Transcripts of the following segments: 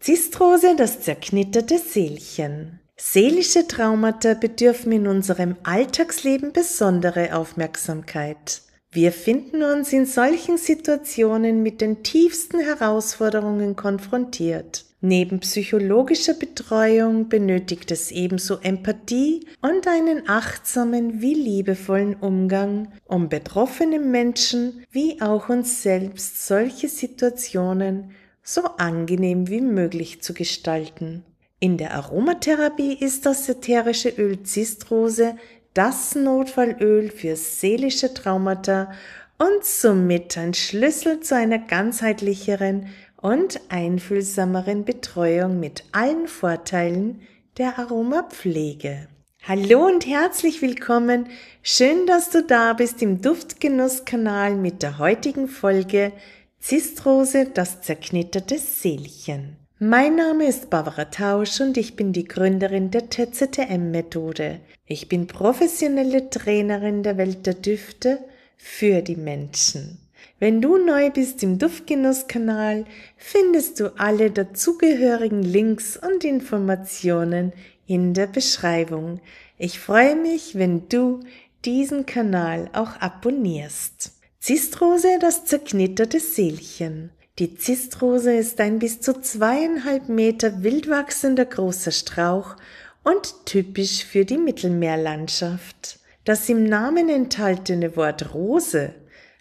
Zistrose, das zerknitterte Seelchen. Seelische Traumata bedürfen in unserem Alltagsleben besondere Aufmerksamkeit. Wir finden uns in solchen Situationen mit den tiefsten Herausforderungen konfrontiert. Neben psychologischer Betreuung benötigt es ebenso Empathie und einen achtsamen wie liebevollen Umgang, um betroffenen Menschen wie auch uns selbst solche Situationen so angenehm wie möglich zu gestalten. In der Aromatherapie ist das ätherische Öl Zistrose das Notfallöl für seelische Traumata und somit ein Schlüssel zu einer ganzheitlicheren und einfühlsameren Betreuung mit allen Vorteilen der Aromapflege. Hallo und herzlich willkommen. Schön, dass du da bist im Duftgenusskanal mit der heutigen Folge Zistrose, das zerknitterte Seelchen. Mein Name ist Barbara Tausch und ich bin die Gründerin der TZTM-Methode. Ich bin professionelle Trainerin der Welt der Düfte für die Menschen. Wenn du neu bist im Duftgenusskanal, findest du alle dazugehörigen Links und Informationen in der Beschreibung. Ich freue mich, wenn du diesen Kanal auch abonnierst. Zistrose, das zerknitterte Seelchen. Die Zistrose ist ein bis zu zweieinhalb Meter wild wachsender großer Strauch und typisch für die Mittelmeerlandschaft. Das im Namen enthaltene Wort Rose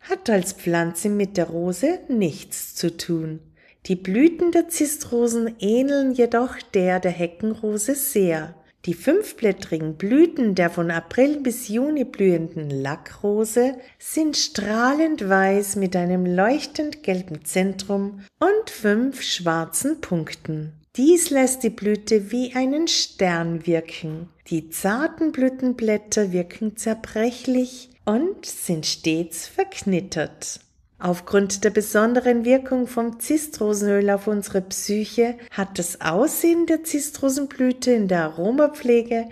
hat als Pflanze mit der Rose nichts zu tun. Die Blüten der Zistrosen ähneln jedoch der der Heckenrose sehr. Die fünfblättrigen Blüten der von April bis Juni blühenden Lackrose sind strahlend weiß mit einem leuchtend gelben Zentrum und fünf schwarzen Punkten. Dies lässt die Blüte wie einen Stern wirken. Die zarten Blütenblätter wirken zerbrechlich und sind stets verknittert. Aufgrund der besonderen Wirkung vom Zistrosenöl auf unsere Psyche hat das Aussehen der Zistrosenblüte in der Aromapflege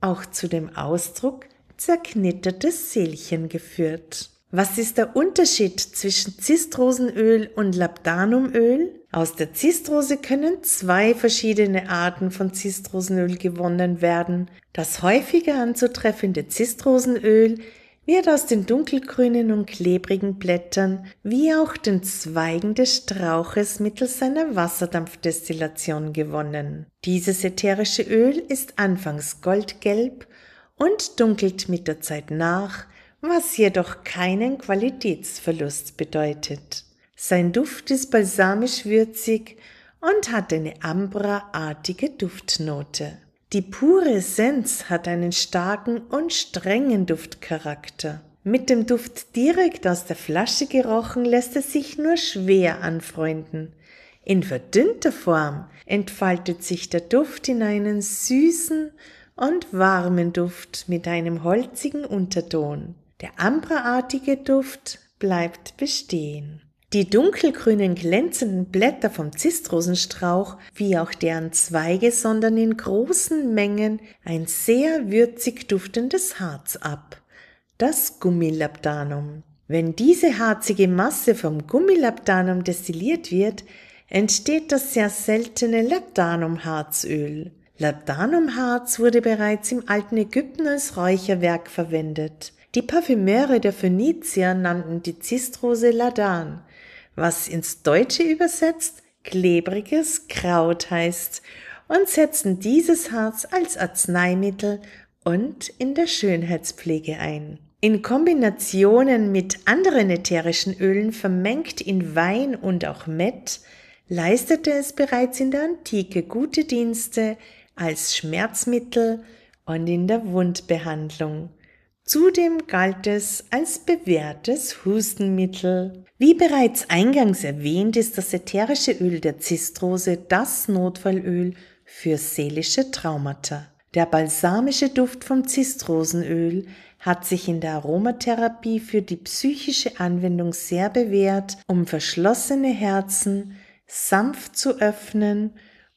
auch zu dem Ausdruck zerknittertes Seelchen geführt. Was ist der Unterschied zwischen Zistrosenöl und Labdanumöl? Aus der Zistrose können zwei verschiedene Arten von Zistrosenöl gewonnen werden. Das häufiger anzutreffende Zistrosenöl wird aus den dunkelgrünen und klebrigen Blättern wie auch den Zweigen des Strauches mittels seiner Wasserdampfdestillation gewonnen. Dieses ätherische Öl ist anfangs goldgelb und dunkelt mit der Zeit nach, was jedoch keinen Qualitätsverlust bedeutet. Sein Duft ist balsamisch würzig und hat eine ambraartige Duftnote. Die pure Essenz hat einen starken und strengen Duftcharakter. Mit dem Duft direkt aus der Flasche gerochen lässt es sich nur schwer anfreunden. In verdünnter Form entfaltet sich der Duft in einen süßen und warmen Duft mit einem holzigen Unterton. Der ambraartige Duft bleibt bestehen. Die dunkelgrünen glänzenden Blätter vom Zistrosenstrauch wie auch deren Zweige sondern in großen Mengen ein sehr würzig duftendes Harz ab, das Gummilabdanum. Wenn diese harzige Masse vom Gummilabdanum destilliert wird, entsteht das sehr seltene Labdanumharzöl. Labdanumharz wurde bereits im alten Ägypten als Räucherwerk verwendet. Die Parfümeure der Phönizier nannten die Zistrose Ladan, was ins Deutsche übersetzt klebriges Kraut heißt, und setzen dieses Harz als Arzneimittel und in der Schönheitspflege ein. In Kombinationen mit anderen ätherischen Ölen vermengt in Wein und auch Mett leistete es bereits in der Antike gute Dienste als Schmerzmittel und in der Wundbehandlung. Zudem galt es als bewährtes Hustenmittel. Wie bereits eingangs erwähnt, ist das ätherische Öl der Zistrose das Notfallöl für seelische Traumata. Der balsamische Duft vom Zistrosenöl hat sich in der Aromatherapie für die psychische Anwendung sehr bewährt, um verschlossene Herzen sanft zu öffnen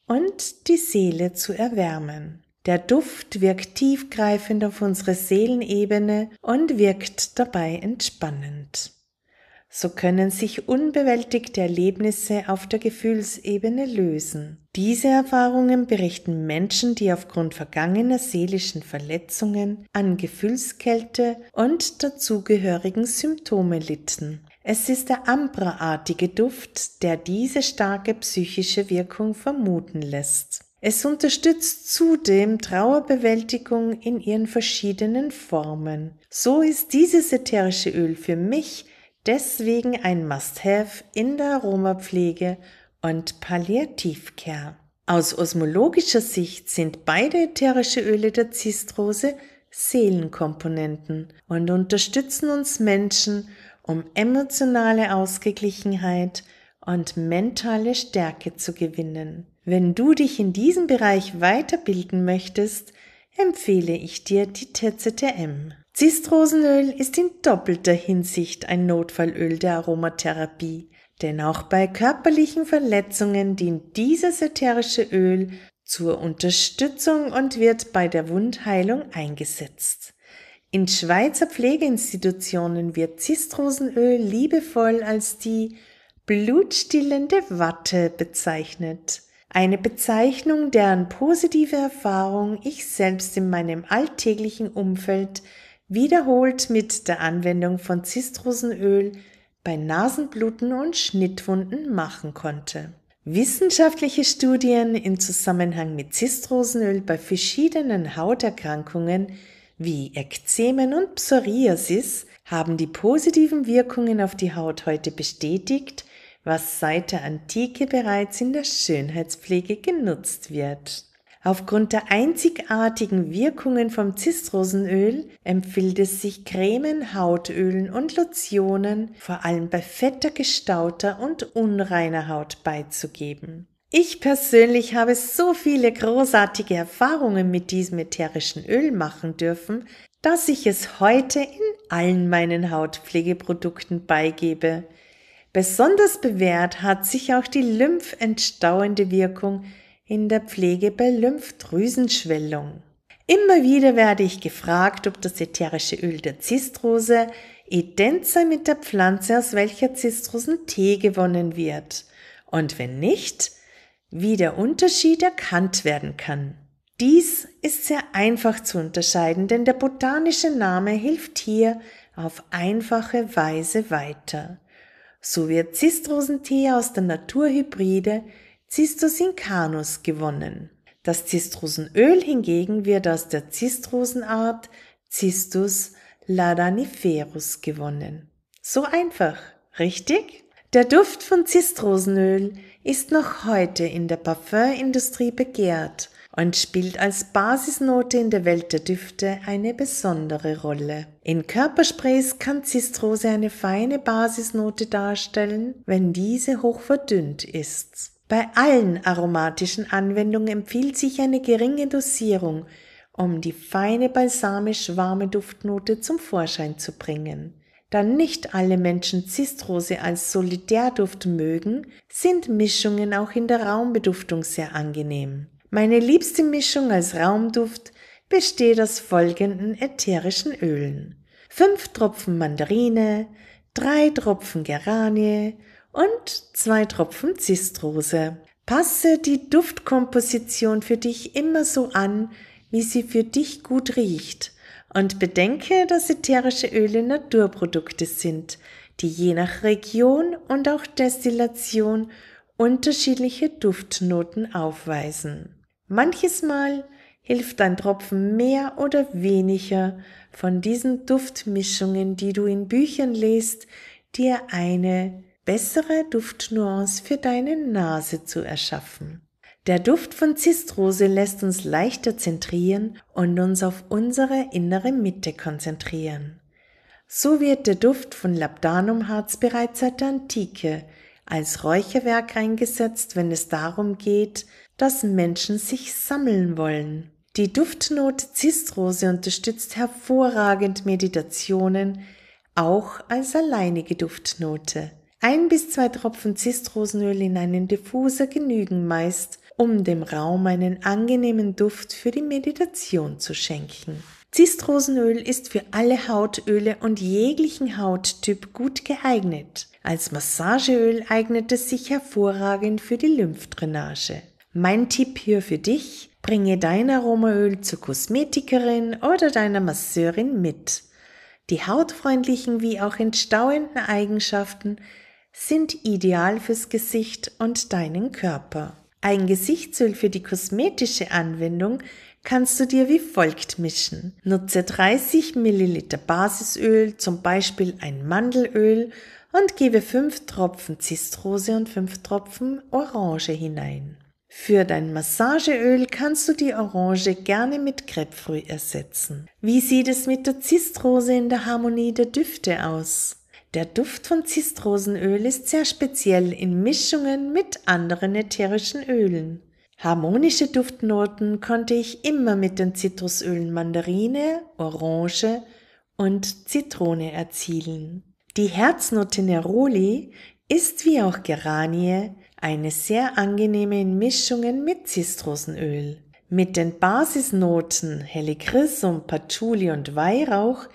und die Seele zu erwärmen. Der Duft wirkt tiefgreifend auf unsere Seelenebene und wirkt dabei entspannend. So können sich unbewältigte Erlebnisse auf der Gefühlsebene lösen. Diese Erfahrungen berichten Menschen, die aufgrund vergangener seelischen Verletzungen an Gefühlskälte und dazugehörigen Symptome litten. Es ist der Ambra-artige Duft, der diese starke psychische Wirkung vermuten lässt. Es unterstützt zudem Trauerbewältigung in ihren verschiedenen Formen. So ist dieses ätherische Öl für mich deswegen ein Must-Have in der Aromapflege und Palliativcare. Aus osmologischer Sicht sind beide ätherische Öle der Zistrose Seelenkomponenten und unterstützen uns Menschen um emotionale Ausgeglichenheit und mentale Stärke zu gewinnen. Wenn du dich in diesem Bereich weiterbilden möchtest, empfehle ich dir die TZTM. Zistrosenöl ist in doppelter Hinsicht ein Notfallöl der Aromatherapie, denn auch bei körperlichen Verletzungen dient dieses ätherische Öl zur Unterstützung und wird bei der Wundheilung eingesetzt. In Schweizer Pflegeinstitutionen wird Zistrosenöl liebevoll als die blutstillende Watte bezeichnet. Eine Bezeichnung, deren positive Erfahrung ich selbst in meinem alltäglichen Umfeld wiederholt mit der Anwendung von Zistrosenöl bei Nasenbluten und Schnittwunden machen konnte. Wissenschaftliche Studien im Zusammenhang mit Zistrosenöl bei verschiedenen Hauterkrankungen wie Ekzemen und Psoriasis haben die positiven Wirkungen auf die Haut heute bestätigt, was seit der Antike bereits in der Schönheitspflege genutzt wird. Aufgrund der einzigartigen Wirkungen vom Zistrosenöl empfiehlt es sich Cremen, Hautölen und Lotionen vor allem bei fetter, gestauter und unreiner Haut beizugeben. Ich persönlich habe so viele großartige Erfahrungen mit diesem ätherischen Öl machen dürfen, dass ich es heute in allen meinen Hautpflegeprodukten beigebe. Besonders bewährt hat sich auch die lymphenstauende Wirkung in der Pflege bei Lymphdrüsenschwellung. Immer wieder werde ich gefragt, ob das ätherische Öl der Zistrose ident sei mit der Pflanze, aus welcher Zistrosentee gewonnen wird. Und wenn nicht, wie der Unterschied erkannt werden kann. Dies ist sehr einfach zu unterscheiden, denn der botanische Name hilft hier auf einfache Weise weiter. So wird Zistrosentee aus der Naturhybride Cistus incanus gewonnen. Das Zistrosenöl hingegen wird aus der Zistrosenart Cistus ladaniferus gewonnen. So einfach, richtig? Der Duft von Zistrosenöl ist noch heute in der Parfümindustrie begehrt und spielt als Basisnote in der Welt der Düfte eine besondere Rolle. In Körpersprays kann Zistrose eine feine Basisnote darstellen, wenn diese hoch verdünnt ist. Bei allen aromatischen Anwendungen empfiehlt sich eine geringe Dosierung, um die feine balsamisch warme Duftnote zum Vorschein zu bringen. Da nicht alle Menschen Zistrose als Solidärduft mögen, sind Mischungen auch in der Raumbeduftung sehr angenehm. Meine liebste Mischung als Raumduft besteht aus folgenden ätherischen Ölen. Fünf Tropfen Mandarine, drei Tropfen Geranie und zwei Tropfen Zistrose. Passe die Duftkomposition für dich immer so an, wie sie für dich gut riecht und bedenke, dass ätherische Öle Naturprodukte sind, die je nach Region und auch Destillation unterschiedliche Duftnoten aufweisen. Manches Mal hilft ein Tropfen mehr oder weniger von diesen Duftmischungen, die du in Büchern liest, dir eine bessere Duftnuance für deine Nase zu erschaffen. Der Duft von Zistrose lässt uns leichter zentrieren und uns auf unsere innere Mitte konzentrieren. So wird der Duft von Labdanumharz bereits seit der Antike als Räucherwerk eingesetzt, wenn es darum geht, dass Menschen sich sammeln wollen. Die Duftnote Zistrose unterstützt hervorragend Meditationen, auch als alleinige Duftnote. Ein bis zwei Tropfen Zistrosenöl in einen Diffuser genügen meist, um dem Raum einen angenehmen Duft für die Meditation zu schenken. Zistrosenöl ist für alle Hautöle und jeglichen Hauttyp gut geeignet. Als Massageöl eignet es sich hervorragend für die Lymphdrainage. Mein Tipp hier für dich, bringe dein Aromaöl zur Kosmetikerin oder deiner Masseurin mit. Die hautfreundlichen wie auch entstauenden Eigenschaften sind ideal fürs Gesicht und deinen Körper. Ein Gesichtsöl für die kosmetische Anwendung kannst du dir wie folgt mischen. Nutze 30 Milliliter Basisöl, zum Beispiel ein Mandelöl und gebe 5 Tropfen Zistrose und 5 Tropfen Orange hinein. Für dein Massageöl kannst du die Orange gerne mit Grapefruit ersetzen. Wie sieht es mit der Zistrose in der Harmonie der Düfte aus? Der Duft von Zistrosenöl ist sehr speziell in Mischungen mit anderen ätherischen Ölen. Harmonische Duftnoten konnte ich immer mit den Zitrusölen Mandarine, Orange und Zitrone erzielen. Die Herznote Neroli ist wie auch Geranie eine sehr angenehme in Mischungen mit Zistrosenöl. Mit den Basisnoten Helichrysum, Patchouli und Weihrauch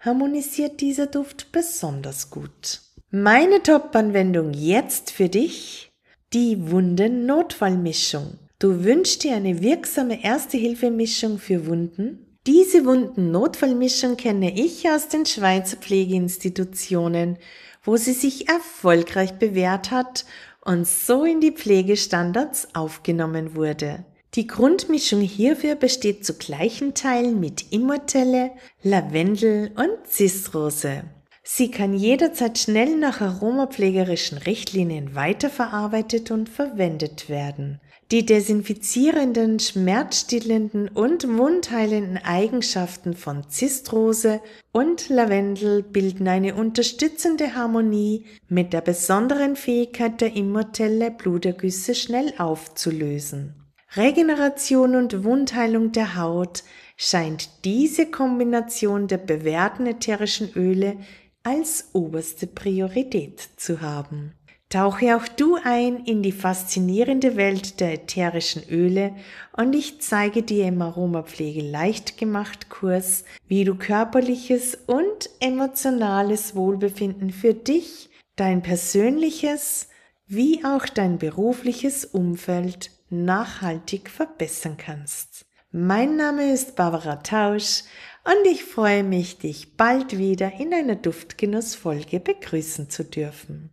harmonisiert dieser Duft besonders gut. Meine Top-Anwendung jetzt für dich, die Wunden-Notfallmischung. Du wünschst dir eine wirksame Erste-Hilfe-Mischung für Wunden? Diese Wunden-Notfallmischung kenne ich aus den Schweizer Pflegeinstitutionen, wo sie sich erfolgreich bewährt hat und so in die Pflegestandards aufgenommen wurde. Die Grundmischung hierfür besteht zu gleichen Teilen mit Immortelle, Lavendel und Zistrose. Sie kann jederzeit schnell nach aromapflegerischen Richtlinien weiterverarbeitet und verwendet werden. Die desinfizierenden, schmerzstillenden und wundheilenden Eigenschaften von Zistrose und Lavendel bilden eine unterstützende Harmonie mit der besonderen Fähigkeit der Immortelle, Blutergüsse schnell aufzulösen. Regeneration und Wundheilung der Haut scheint diese Kombination der bewährten ätherischen Öle als oberste Priorität zu haben. Tauche auch du ein in die faszinierende Welt der ätherischen Öle und ich zeige dir im Aromapflege leicht gemacht Kurs, wie du körperliches und emotionales Wohlbefinden für dich, dein persönliches wie auch dein berufliches Umfeld nachhaltig verbessern kannst. Mein Name ist Barbara Tausch und ich freue mich, dich bald wieder in einer Duftgenussfolge begrüßen zu dürfen.